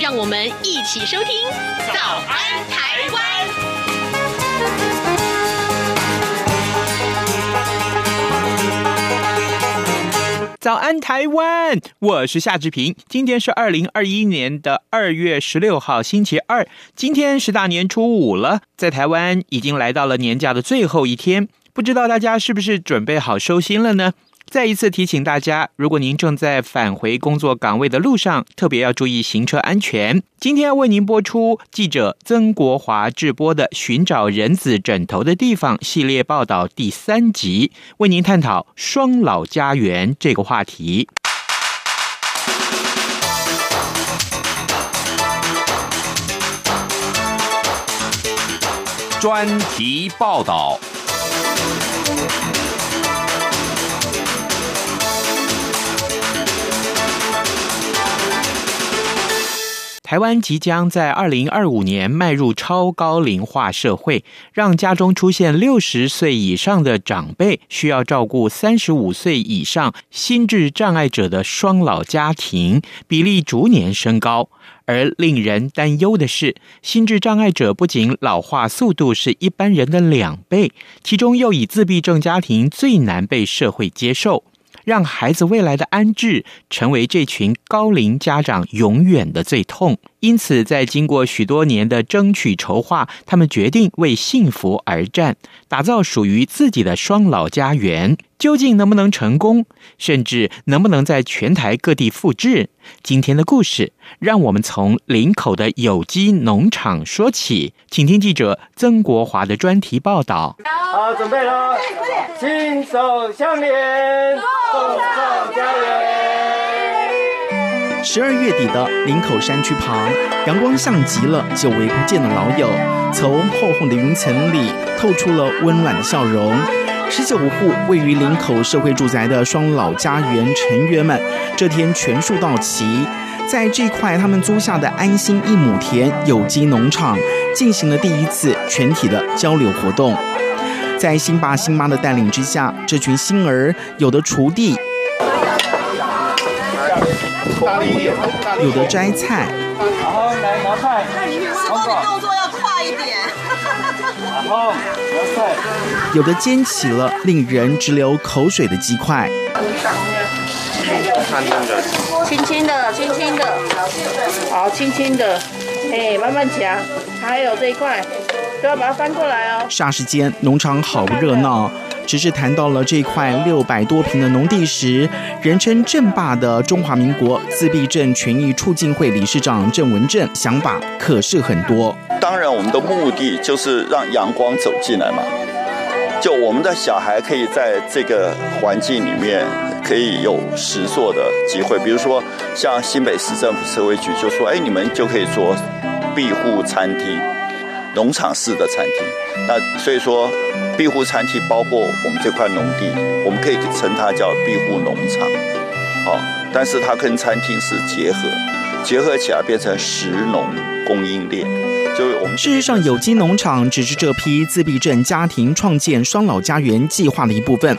让我们一起收听《早安台湾》。早安台湾，我是夏志平。今天是二零二一年的二月十六号，星期二。今天是大年初五了，在台湾已经来到了年假的最后一天，不知道大家是不是准备好收心了呢？再一次提醒大家，如果您正在返回工作岗位的路上，特别要注意行车安全。今天为您播出记者曾国华制播的《寻找人子枕头的地方》系列报道第三集，为您探讨双老家园这个话题。专题报道。台湾即将在二零二五年迈入超高龄化社会，让家中出现六十岁以上的长辈需要照顾三十五岁以上心智障碍者的双老家庭比例逐年升高。而令人担忧的是，心智障碍者不仅老化速度是一般人的两倍，其中又以自闭症家庭最难被社会接受。让孩子未来的安置成为这群高龄家长永远的最痛。因此，在经过许多年的争取筹划，他们决定为幸福而战，打造属于自己的双老家园。究竟能不能成功？甚至能不能在全台各地复制？今天的故事，让我们从林口的有机农场说起。请听记者曾国华的专题报道。好，准备了，心手相连，共创家园。十二月底的林口山区旁，阳光像极了久违不见的老友，从厚厚的云层里透出了温暖的笑容。十九户位于林口社会住宅的双老家园成员们，这天全数到齐，在这块他们租下的安心一亩田有机农场，进行了第一次全体的交流活动。在新爸新妈的带领之下，这群新儿有的锄地，有的摘菜，然后来拿菜，动作要快一点。然后拿菜，有的煎起了令人直流口水的鸡块。轻轻的，轻轻的，好，轻轻的，哎，慢慢夹。还有这一块，都要把它翻过来哦。霎时间，农场好不热闹。只是谈到了这块六百多平的农地时，人称“镇霸”的中华民国自闭症权益促进会理事长郑文正想法可是很多。当然，我们的目的就是让阳光走进来嘛，就我们的小孩可以在这个环境里面可以有实作的机会。比如说，像新北市政府社会局就说：“哎，你们就可以做庇护餐厅，农场式的餐厅。”那所以说。庇护餐厅包括我们这块农地，我们可以称它叫庇护农场，哦，但是它跟餐厅是结合，结合起来变成食农供应链。就我们事实上，有机农场只是这批自闭症家庭创建双老家园计划的一部分。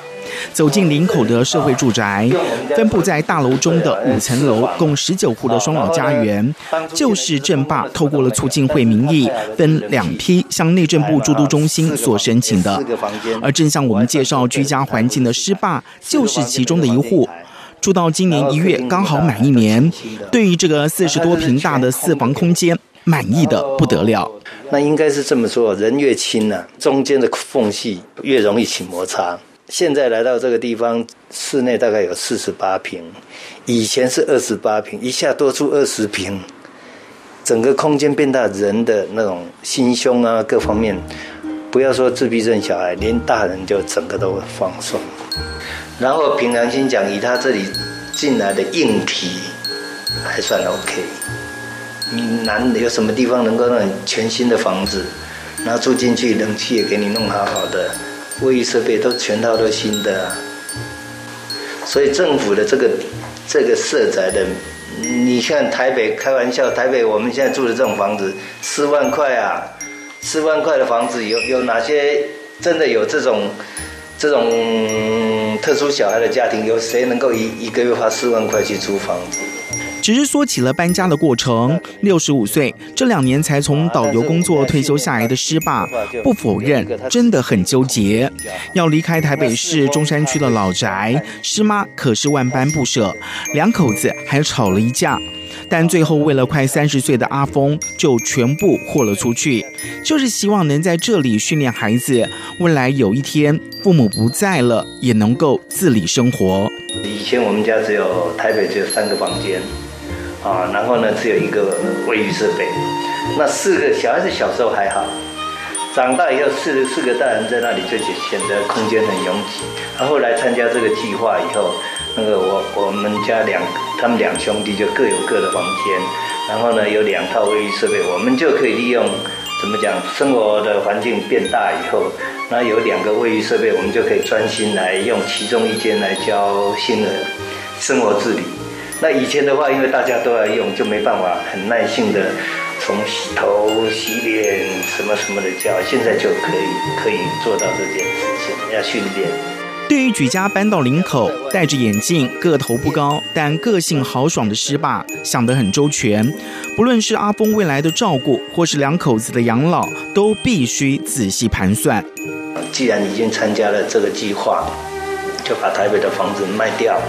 走进林口的社会住宅，分布在大楼中的五层楼，共十九户的双老家园，就是郑爸透过了促进会名义，分两批向内政部住都中心所申请的。而正向我们介绍居家环境的施爸，就是其中的一户，住到今年一月刚好满一年。对于这个四十多平大的四房空间，满意的不得了。那应该是这么说，人越轻呢，中间的缝隙越容易起摩擦。现在来到这个地方，室内大概有四十八平，以前是二十八平，一下多出二十平，整个空间变大，人的那种心胸啊，各方面，不要说自闭症小孩，连大人就整个都放松。然后凭良心讲，以他这里进来的硬体还算 OK，你难有什么地方能够让你全新的房子，然后住进去，冷气也给你弄好好的，卫浴设备都全套都新的，所以政府的这个这个社宅的，你看台北开玩笑，台北我们现在住的这种房子四万块啊，四万块的房子有有哪些真的有这种？这种特殊小孩的家庭，有谁能够一一个月花四万块去租房子？只是说起了搬家的过程。六十五岁，这两年才从导游工作退休下来的师爸，不否认真的很纠结。要离开台北市中山区的老宅，师妈可是万般不舍，两口子还吵了一架。但最后，为了快三十岁的阿峰，就全部豁了出去，就是希望能在这里训练孩子，未来有一天父母不在了，也能够自理生活。以前我们家只有台北只有三个房间，啊，然后呢只有一个卫浴设备，那四个小孩子小时候还好，长大以后四四个大人在那里就显得空间很拥挤。他后来参加这个计划以后。那个我我们家两他们两兄弟就各有各的房间，然后呢有两套卫浴设备，我们就可以利用怎么讲，生活的环境变大以后，那有两个卫浴设备，我们就可以专心来用其中一间来教新人生活自理。那以前的话，因为大家都要用，就没办法很耐心的从洗头、洗脸什么什么的教，现在就可以可以做到这件事情，要训练。对于举家搬到林口，戴着眼镜、个头不高但个性豪爽的师爸，想得很周全。不论是阿峰未来的照顾，或是两口子的养老，都必须仔细盘算。既然已经参加了这个计划，就把台北的房子卖掉，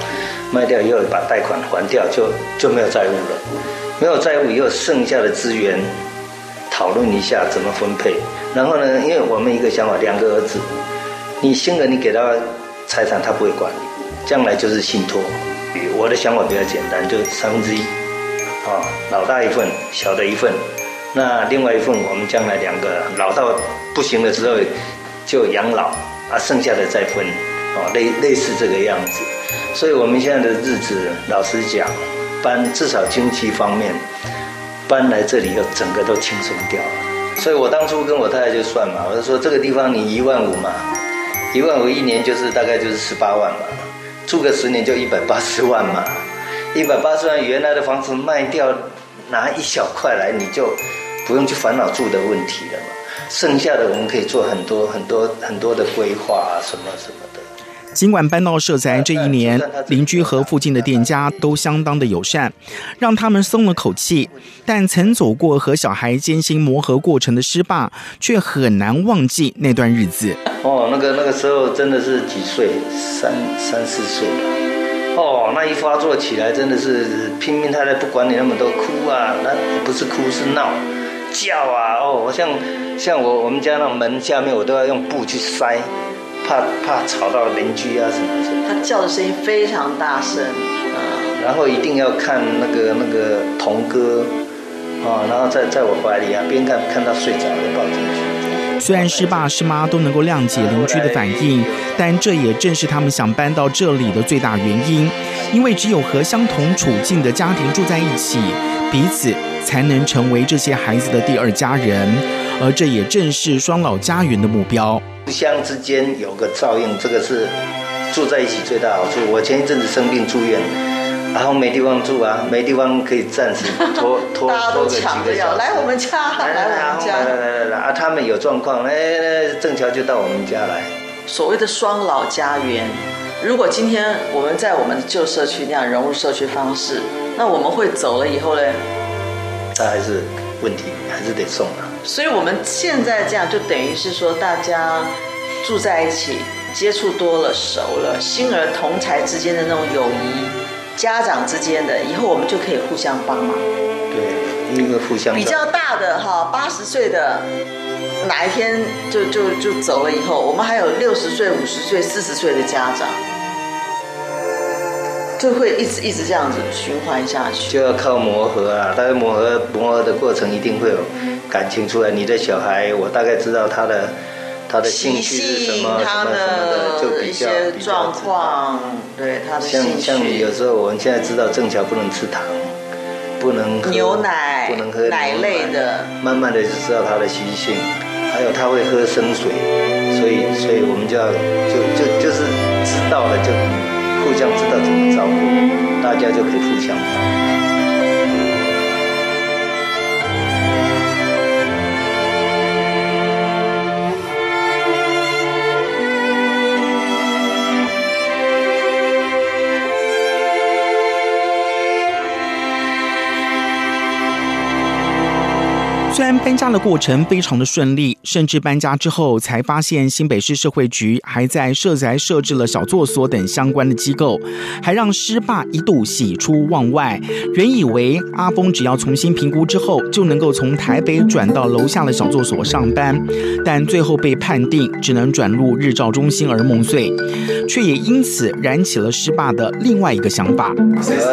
卖掉以后把贷款还掉，就就没有债务了。没有债务以后，剩下的资源讨论一下怎么分配。然后呢，因为我们一个想法，两个儿子，你新人你给他。财产他不会管你，将来就是信托。我的想法比较简单，就三分之一，啊，老大一份，小的一份。那另外一份我们将来两个老到不行的时候就养老，啊，剩下的再分，啊，类类似这个样子。所以我们现在的日子，老实讲，搬至少经济方面搬来这里又整个都轻松掉了。所以我当初跟我太太就算嘛，我就说这个地方你一万五嘛。一万五一年就是大概就是十八万嘛，住个十年就一百八十万嘛，一百八十万原来的房子卖掉，拿一小块来，你就不用去烦恼住的问题了嘛。剩下的我们可以做很多很多很多的规划啊，什么什么的。尽管搬到社宅这一年，邻居和附近的店家都相当的友善，让他们松了口气。但曾走过和小孩艰辛磨合过程的师爸，却很难忘记那段日子。哦，那个那个时候真的是几岁，三三四岁吧。哦，那一发作起来真的是拼命，太太不管你那么多，哭啊，那不是哭是闹，叫啊。哦，我像像我我们家那门下面，我都要用布去塞。怕怕吵到邻居啊什么什么，他叫的声音非常大声，啊，然后一定要看那个那个童哥，啊，然后在在我怀里啊，边看看到睡着了抱进去。虽然师爸师妈都能够谅解邻居的反应，但这也正是他们想搬到这里的最大原因，因为只有和相同处境的家庭住在一起，彼此才能成为这些孩子的第二家人，而这也正是双老家园的目标。互相之间有个照应，这个是住在一起最大好处。我前一阵子生病住院，然后没地方住啊，没地方可以暂时拖 拖拖个几个小时。来我们家，来我们家，来来来来来啊！他们有状况，哎，正巧就到我们家来。所谓的双老家园，如果今天我们在我们的旧社区那样融入社区方式，那我们会走了以后呢？他还是问题，还是得送啊。所以我们现在这样，就等于是说，大家住在一起，接触多了，熟了，心儿同才之间的那种友谊，家长之间的，以后我们就可以互相帮忙。对，因为互相。比较大的哈，八十岁的，哪一天就就就走了以后，我们还有六十岁、五十岁、四十岁的家长。就会一直一直这样子循环下去，就要靠磨合啊！但是磨合磨合的过程一定会有感情出来。你的小孩，我大概知道他的他的兴趣是什么，什么什么的就比较状况，对他的像像有时候我们现在知道正巧不能吃糖，不能喝牛奶，不能喝奶类的，慢慢的就知道他的习性，还有他会喝生水，所以所以我们就要就就就是知道了就互相知道怎么照顾，大家就可以互相帮。搬家的过程非常的顺利，甚至搬家之后才发现新北市社会局还在社宅设置了小作所等相关的机构，还让师爸一度喜出望外。原以为阿峰只要重新评估之后就能够从台北转到楼下的小作所上班，但最后被判定只能转入日照中心而梦碎，却也因此燃起了师爸的另外一个想法。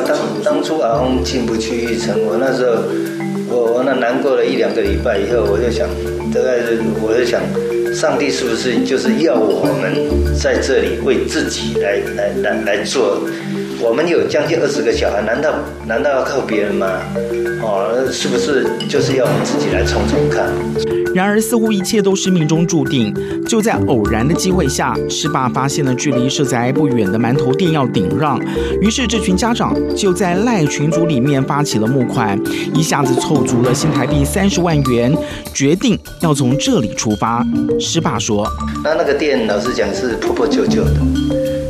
当当初阿峰进不去成，我那时候。我我那难过了一两个礼拜以后，我就想，大概是我就想，上帝是不是就是要我们在这里为自己来来来来做？我们有将近二十个小孩，难道难道要靠别人吗？哦，是不是就是要我们自己来冲冲看？然而，似乎一切都是命中注定。就在偶然的机会下，师爸发现了距离社宅不远的馒头店要顶让，于是这群家长就在赖群组里面发起了募款，一下子凑足了新台币三十万元，决定要从这里出发。师爸说：“那那个店老实讲是破破旧旧的，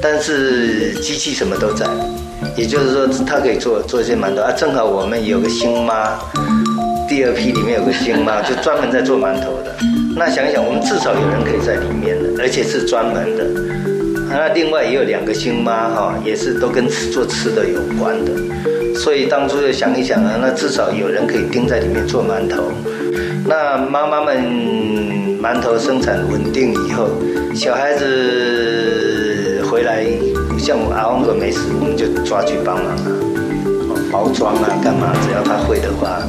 但是机器什么都在，也就是说他可以做做一些馒头啊。正好我们有个新妈。”第二批里面有个星妈，就专门在做馒头的。那想一想，我们至少有人可以在里面的，而且是专门的。那另外也有两个星妈哈，也是都跟吃做吃的有关的。所以当初就想一想啊，那至少有人可以盯在里面做馒头。那妈妈们馒头生产稳定以后，小孩子，像我阿旺哥没事，我们就抓去帮忙啊，包装啊，干嘛？只要他会的话。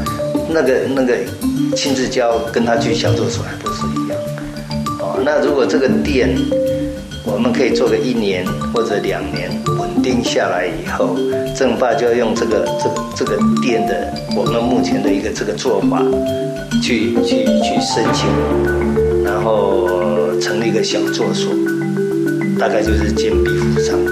那个那个亲自教，跟他去小作所还不是一样哦。那如果这个店我们可以做个一年或者两年稳定下来以后，正爸就要用这个这、这个店的我们目前的一个这个做法去去去申请，然后成立一个小作所，大概就是建壁服商店。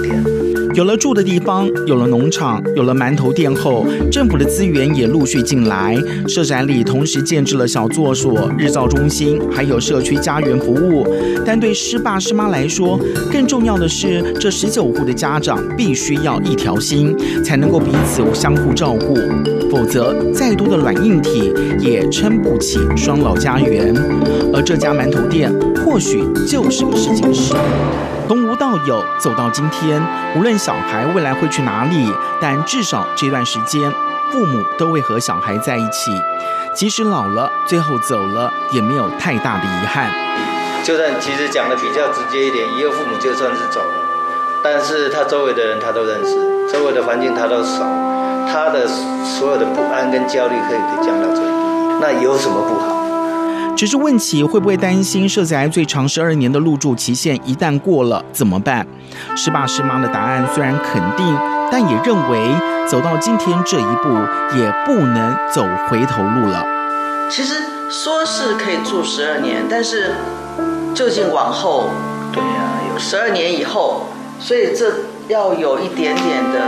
有了住的地方，有了农场，有了馒头店后，政府的资源也陆续进来。社宅里同时建置了小作所、日照中心，还有社区家园服务。但对师爸师妈来说，更重要的是，这十九户的家长必须要一条心，才能够彼此相互照顾，否则再多的软硬体也撑不起双老家园。而这家馒头店，或许就是个试金石。从无到有，走到今天，无论小孩未来会去哪里，但至少这段时间，父母都会和小孩在一起。即使老了，最后走了，也没有太大的遗憾。就算其实讲的比较直接一点，一个父母就算是走了，但是他周围的人他都认识，周围的环境他都熟，他的所有的不安跟焦虑可以可以降到最低。那有什么不好？只是问起会不会担心社宅最长十二年的入住期限一旦过了怎么办？师爸师妈的答案虽然肯定，但也认为走到今天这一步也不能走回头路了。其实说是可以住十二年，但是究竟往后，对呀，有十二年以后，所以这要有一点点的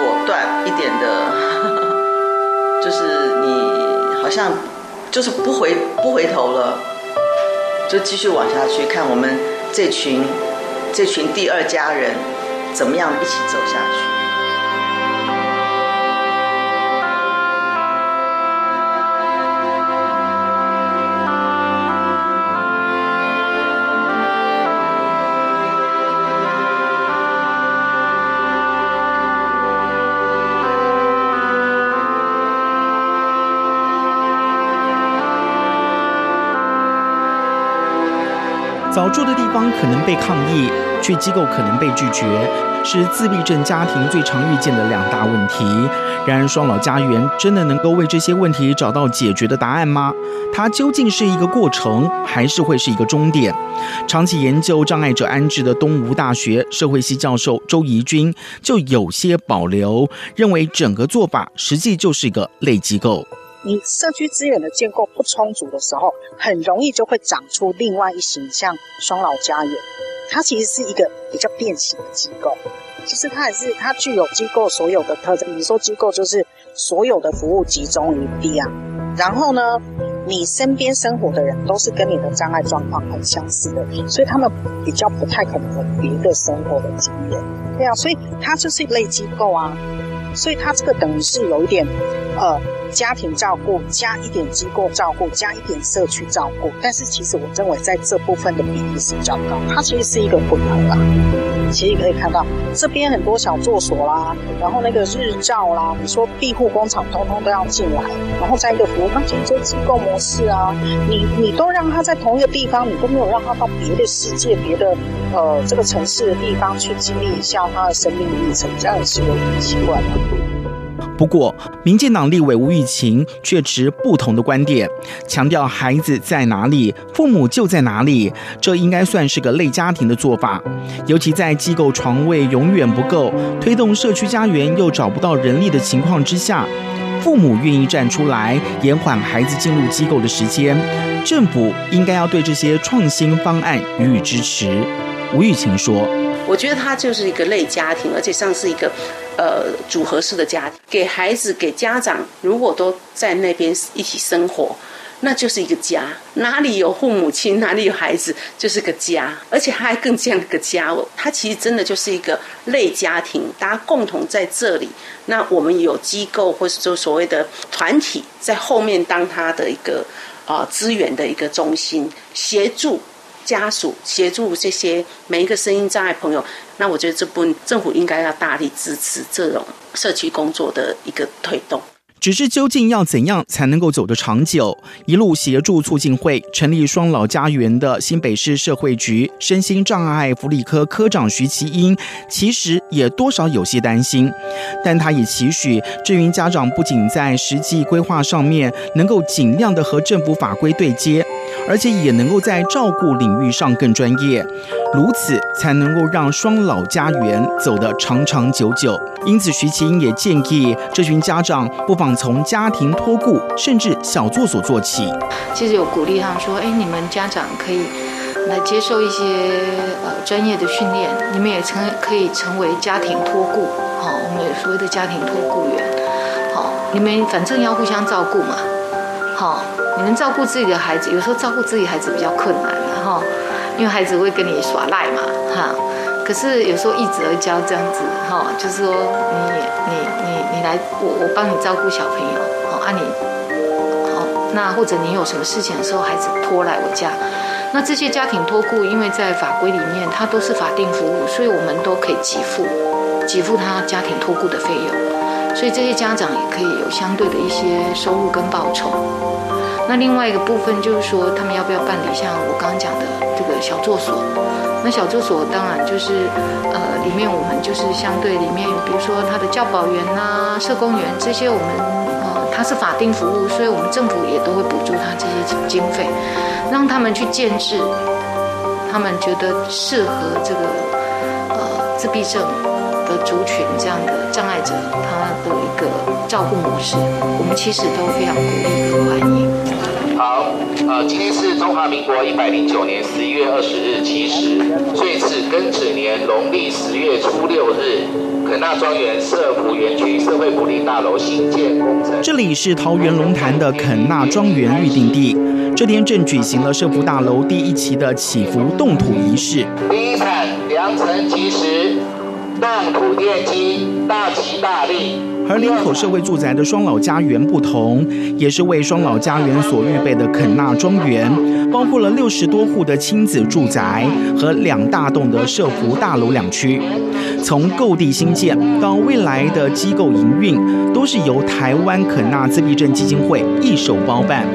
果断，一点的，就是你好像。就是不回不回头了，就继续往下去，看我们这群这群第二家人怎么样一起走下去。住的地方可能被抗议，去机构可能被拒绝，是自闭症家庭最常遇见的两大问题。然而，双老家园真的能够为这些问题找到解决的答案吗？它究竟是一个过程，还是会是一个终点？长期研究障碍者安置的东吴大学社会系教授周怡君就有些保留，认为整个做法实际就是一个类机构。你社区资源的建构不充足的时候，很容易就会长出另外一型像双老家园，它其实是一个比较变形的机构。其实它也是，它具有机构所有的特征。你说机构就是所有的服务集中于地啊，然后呢，你身边生活的人都是跟你的障碍状况很相似的，所以他们比较不太可能有别的生活的经验。对啊，所以它就是一类机构啊，所以它这个等于是有一点，呃。家庭照顾加一点机构照顾加一点社区照顾，但是其实我认为在这部分的比例是比较高，它其实是一个混合啦。其实可以看到这边很多小作所啦，然后那个日照啦，你说庇护工厂通通都要进来，然后在一个服务，那其实就机构模式啊，你你都让他在同一个地方，你都没有让他到别的世界、别的呃这个城市的地方去经历一下他的生命历程，这样也是有点奇怪的。不过，民进党立委吴玉琴却持不同的观点，强调孩子在哪里，父母就在哪里，这应该算是个类家庭的做法。尤其在机构床位永远不够，推动社区家园又找不到人力的情况之下，父母愿意站出来延缓孩子进入机构的时间，政府应该要对这些创新方案予以支持。吴玉琴说：“我觉得它就是一个类家庭，而且像是一个。”呃，组合式的家庭，给孩子、给家长，如果都在那边一起生活，那就是一个家。哪里有父母亲，哪里有孩子，就是个家。而且他还更像个家哦，他其实真的就是一个类家庭，大家共同在这里。那我们有机构，或是说所谓的团体，在后面当他的一个啊、呃、资源的一个中心，协助。家属协助这些每一个声音障碍朋友，那我觉得这部分政府应该要大力支持这种社区工作的一个推动。只是究竟要怎样才能够走得长久？一路协助促进会成立双老家园的新北市社会局身心障碍福利科科长徐其英，其实也多少有些担心，但他也期许志云家长不仅在实际规划上面能够尽量的和政府法规对接，而且也能够在照顾领域上更专业，如此才能够让双老家园走得长长久久。因此，徐琴也建议这群家长不妨。从家庭托顾甚至小作所做起，其实有鼓励他们说：“哎，你们家长可以来接受一些呃专业的训练，你们也成可以成为家庭托顾，好、我们有所谓的家庭托顾员，好、你们反正要互相照顾嘛，好、哦，你们照顾自己的孩子，有时候照顾自己孩子比较困难哈、哦，因为孩子会跟你耍赖嘛，哈。”可是有时候一直而教这样子，哈，就是说你你你你来，我我帮你照顾小朋友，好啊你，好，那或者你有什么事情的时候，孩子拖来我家，那这些家庭托顾，因为在法规里面它都是法定服务，所以我们都可以给付给付他家庭托顾的费用，所以这些家长也可以有相对的一些收入跟报酬。那另外一个部分就是说，他们要不要办理像我刚刚讲的这个小作所？那小作所当然就是，呃，里面我们就是相对里面，比如说他的教保员呐、社工员这些，我们呃他是法定服务，所以我们政府也都会补助他这些经费，让他们去建置，他们觉得适合这个呃自闭症的族群这样的障碍者，他的一个照顾模式，我们其实都非常鼓励和欢迎。好，呃，今天是中华民国一百零九年十一月二十日七时，岁次庚子年农历十月初六日，肯纳庄园社福园区社会福利大楼新建工程。这里是桃园龙潭的肯纳庄园预定地，这天正举行了社福大楼第一期的祈福动土仪式。第一场良辰吉时，动土奠基，大吉大利。而林口社会住宅的双老家园不同，也是为双老家园所预备的肯纳庄园，包括了六十多户的亲子住宅和两大栋的社福大楼两区。从购地新建到未来的机构营运，都是由台湾肯纳自闭症基金会一手包办。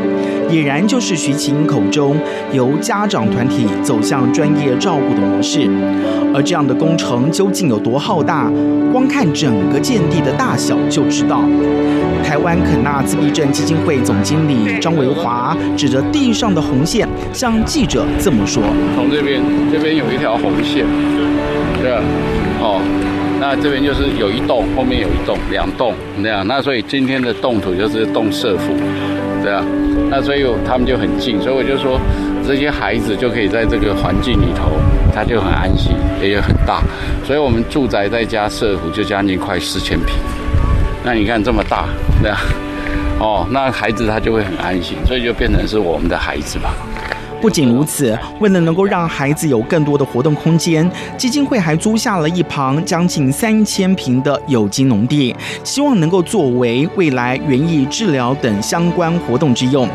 俨然就是徐奇英口中由家长团体走向专业照顾的模式，而这样的工程究竟有多浩大？光看整个建地的大小就知道。台湾肯纳自闭症基金会总经理张维华指着地上的红线，向记者这么说：“从这边，这边有一条红线，对吧？哦，那这边就是有一栋，后面有一栋，两栋那样。那所以今天的动土就是动社府，对啊。”那所以他们就很近，所以我就说，这些孩子就可以在这个环境里头，他就很安心，也有很大。所以我们住宅再加社府就将近快四千平。那你看这么大，对啊，哦，那孩子他就会很安心，所以就变成是我们的孩子吧。不仅如此，为了能够让孩子有更多的活动空间，基金会还租下了一旁将近三千平的有机农地，希望能够作为未来园艺治疗等相关活动之用，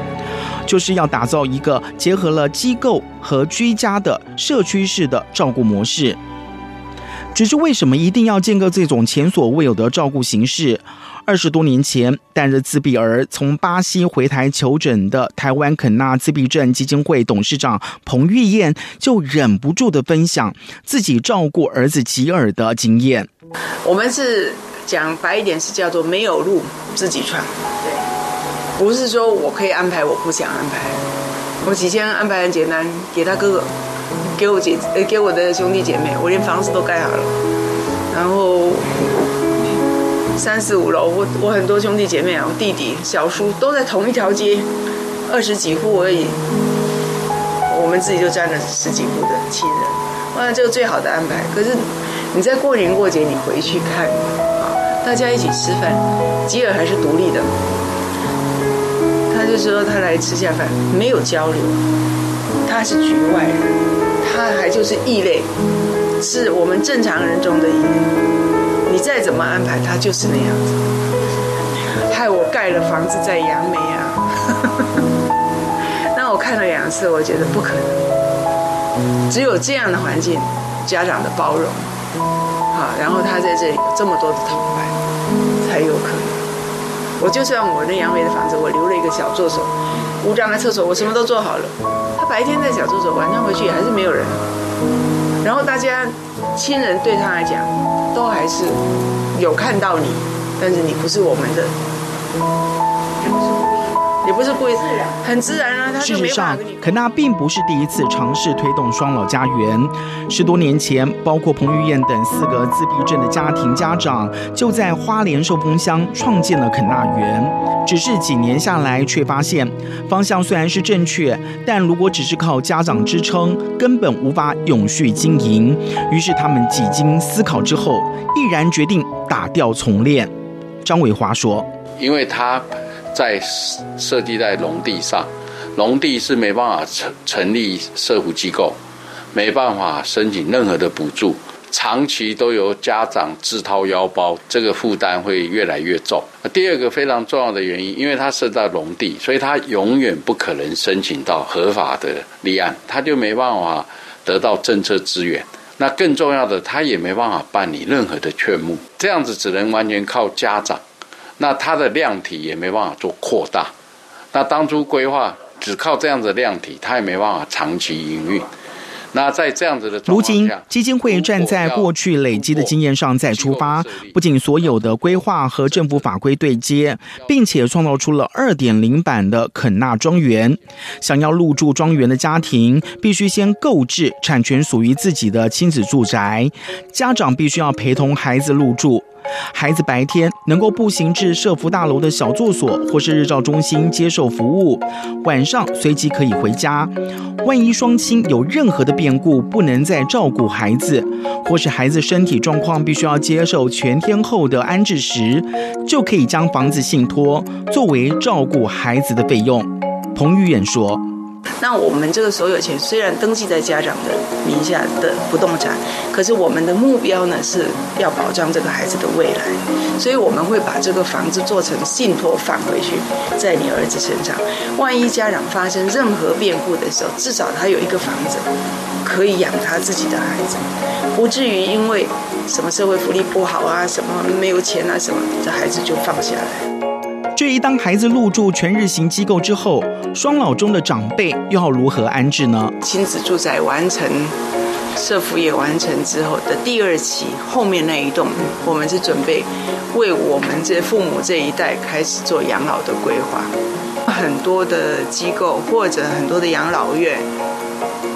就是要打造一个结合了机构和居家的社区式的照顾模式。只是为什么一定要建构这种前所未有的照顾形式？二十多年前，带着自闭儿从巴西回台求诊的台湾肯纳自闭症基金会董事长彭玉燕就忍不住的分享自己照顾儿子吉尔的经验。我们是讲白一点，是叫做没有路自己闯。对，不是说我可以安排，我不想安排。我起先安排很简单，给他哥哥，给我姐，呃，给我的兄弟姐妹，我连房子都盖好了，然后。三四五楼，我我很多兄弟姐妹啊，我弟弟、小叔都在同一条街，二十几户而已，我们自己就占了十几户的亲人，哇，这个最好的安排。可是你在过年过节，你回去看，啊，大家一起吃饭，吉尔还是独立的，他就说他来吃下饭，没有交流，他是局外人，他还就是异类，是我们正常人中的异类。再怎么安排，他就是那样子，害我盖了房子在杨梅啊！那我看了两次，我觉得不可能，只有这样的环境，家长的包容，好，然后他在这里有这么多的同伴，才有可能。我就算我那杨梅的房子，我留了一个小作所，无障碍厕所，我什么都做好了，他白天在小作所，晚上回去还是没有人，然后大家亲人对他来讲。都还是有看到你，但是你不是我们的，也不是故意，也不是故意，很自然啊。事实上，肯纳并不是第一次尝试推动双老家园。十多年前，包括彭玉燕等四个自闭症的家庭家长，就在花莲寿丰乡创建了肯纳园。只是几年下来，却发现方向虽然是正确，但如果只是靠家长支撑，根本无法永续经营。于是他们几经思考之后，毅然决定打掉重练。张伟华说：“因为他在设计在农地上，农地是没办法成成立社福机构，没办法申请任何的补助。”长期都由家长自掏腰包，这个负担会越来越重。第二个非常重要的原因，因为他设在农地，所以他永远不可能申请到合法的立案，他就没办法得到政策资源。那更重要的，他也没办法办理任何的劝募，这样子只能完全靠家长。那它的量体也没办法做扩大。那当初规划只靠这样子的量体，它也没办法长期营运。那在这样子的，如今基金会站在过去累积的经验上再出发，不仅所有的规划和政府法规对接，并且创造出了二点零版的肯纳庄园。想要入住庄园的家庭，必须先购置产权属于自己的亲子住宅，家长必须要陪同孩子入住。孩子白天能够步行至社福大楼的小作所或是日照中心接受服务，晚上随即可以回家。万一双亲有任何的变故，不能再照顾孩子，或是孩子身体状况必须要接受全天候的安置时，就可以将房子信托作为照顾孩子的费用。彭于晏说：“那我们这个所有权虽然登记在家长的名下的不动产，可是我们的目标呢是要保障这个孩子的未来，所以我们会把这个房子做成信托放回去，在你儿子身上。万一家长发生任何变故的时候，至少他有一个房子可以养他自己的孩子，不至于因为什么社会福利不好啊，什么没有钱啊，什么这孩子就放下来。至于当孩子入住全日型机构之后，双老中的长辈又要如何安置呢？亲子住宅完成，社福也完成之后的第二期后面那一栋，我们是准备为我们这父母这一代开始做养老的规划。很多的机构或者很多的养老院，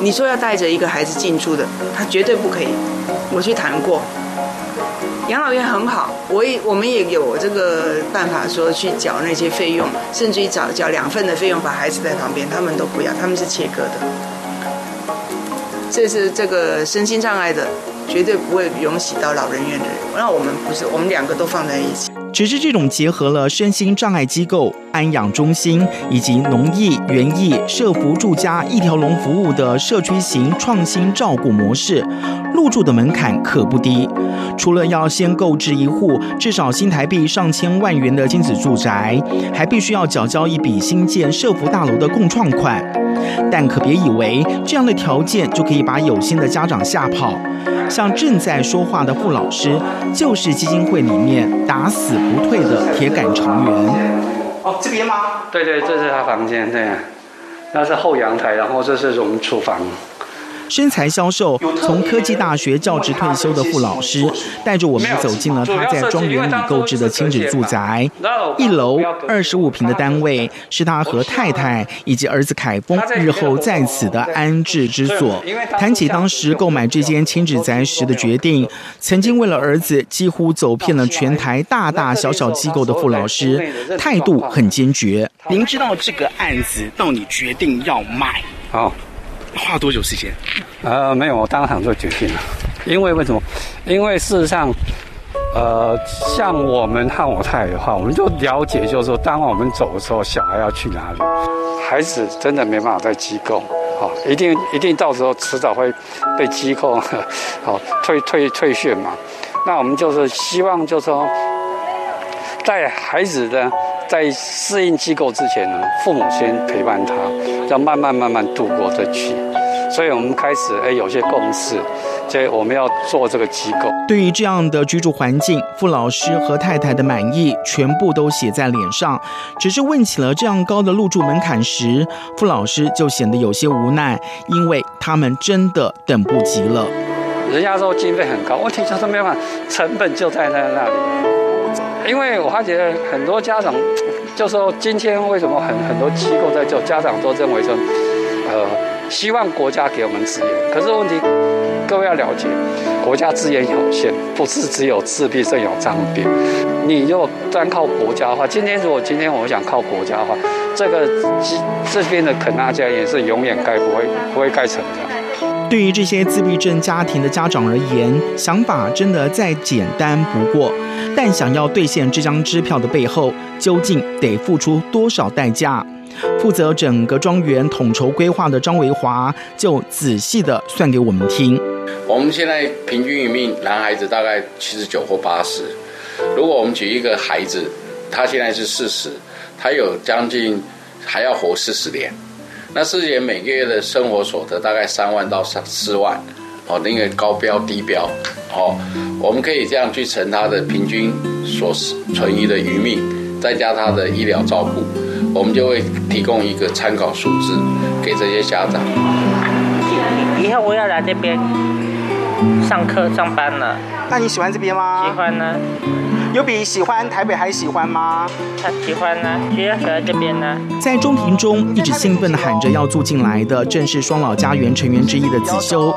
你说要带着一个孩子进驻的，他绝对不可以。我去谈过，养老院很好，我也我们也有这个办法，说去缴那些费用，甚至于缴缴两份的费用，把孩子在旁边，他们都不要，他们是切割的。这是这个身心障碍的，绝对不会容许到老人院的人。那我们不是，我们两个都放在一起。只是这种结合了身心障碍机构、安养中心以及农艺、园艺、社福住家一条龙服务的社区型创新照顾模式，入住的门槛可不低。除了要先购置一户至少新台币上千万元的亲子住宅，还必须要缴交一笔新建社福大楼的共创款。但可别以为这样的条件就可以把有心的家长吓跑。像正在说话的傅老师，就是基金会里面打死不退的铁杆成员。哦，这边吗？对对，这是他房间，对，那是后阳台，然后这是我们厨房。身材消瘦，从科技大学教职退休的傅老师，带着我们走进了他在庄园里购置的亲子住宅。一楼二十五平的单位，是他和太太以及儿子凯峰日后在此的安置之所。谈起当时购买这间亲子宅时的决定，曾经为了儿子几乎走遍了全台大大小小机构的傅老师，态度很坚决。您知道这个案子到你决定要买？好。花多久时间？呃，没有，我当场就决定了。因为为什么？因为事实上，呃，像我们和我太的话，我们就了解，就是说，当我们走的时候，小孩要去哪里？孩子真的没办法在机构，好，一定一定到时候迟早会被机构，好 退退退训嘛。那我们就是希望，就是说，带孩子的。在适应机构之前呢，父母先陪伴他，要慢慢慢慢度过这期。所以我们开始哎有些共识，所以我们要做这个机构。对于这样的居住环境，傅老师和太太的满意全部都写在脸上。只是问起了这样高的入住门槛时，傅老师就显得有些无奈，因为他们真的等不及了。人家说经费很高，问题就是没办法，成本就在那那里。因为我发觉很多家长就说，今天为什么很很多机构在做，家长都认为说，呃，希望国家给我们资源。可是问题，各位要了解，国家资源有限，不是只有自闭症有障别。你如果单靠国家的话，今天如果今天我们想靠国家的话，这个这边的肯纳家园是永远盖不会不会盖成的。对于这些自闭症家庭的家长而言，想法真的再简单不过。但想要兑现这张支票的背后，究竟得付出多少代价？负责整个庄园统筹规划的张维华就仔细的算给我们听。我们现在平均一命，男孩子大概七十九或八十。如果我们举一个孩子，他现在是四十，他有将近还要活四十年。那四姐每个月的生活所得大概三万到三四万，哦，那个高标低标，哦，我们可以这样去乘他的平均所存余的余命，再加他的医疗照顾，我们就会提供一个参考数字给这些家长。以后我要来这边上课上班了。那你喜欢这边吗？喜欢呢。有比喜欢台北还喜欢吗？他喜欢呢，主要喜欢这边呢。在中庭中一直兴奋地喊着要住进来的，正是双老家园成员之一的子修。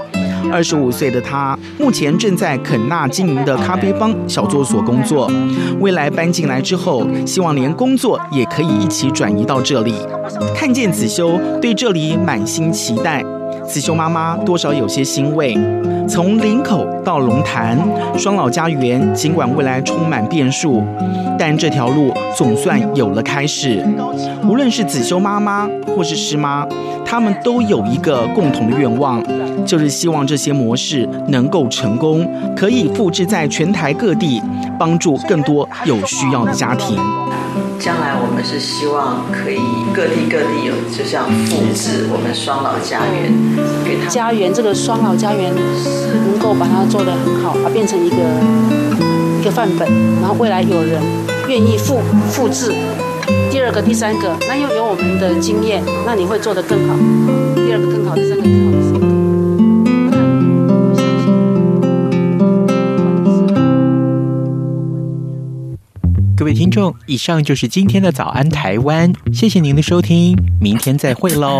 二十五岁的他，目前正在肯纳经营的咖啡帮小作所工作。未来搬进来之后，希望连工作也可以一起转移到这里。看见子修对这里满心期待。子修妈妈多少有些欣慰。从林口到龙潭，双老家园尽管未来充满变数，但这条路总算有了开始。无论是子修妈妈或是师妈，他们都有一个共同的愿望，就是希望这些模式能够成功，可以复制在全台各地，帮助更多有需要的家庭。将来我们是希望可以各地各地有，就像复制我们双老家园，给他家园这个双老家园能够把它做得很好，而变成一个一个范本，然后未来有人愿意复复制，第二个、第三个，那又有我们的经验，那你会做得更好，第二个更好，第三个更好。听众，以上就是今天的早安台湾，谢谢您的收听，明天再会喽。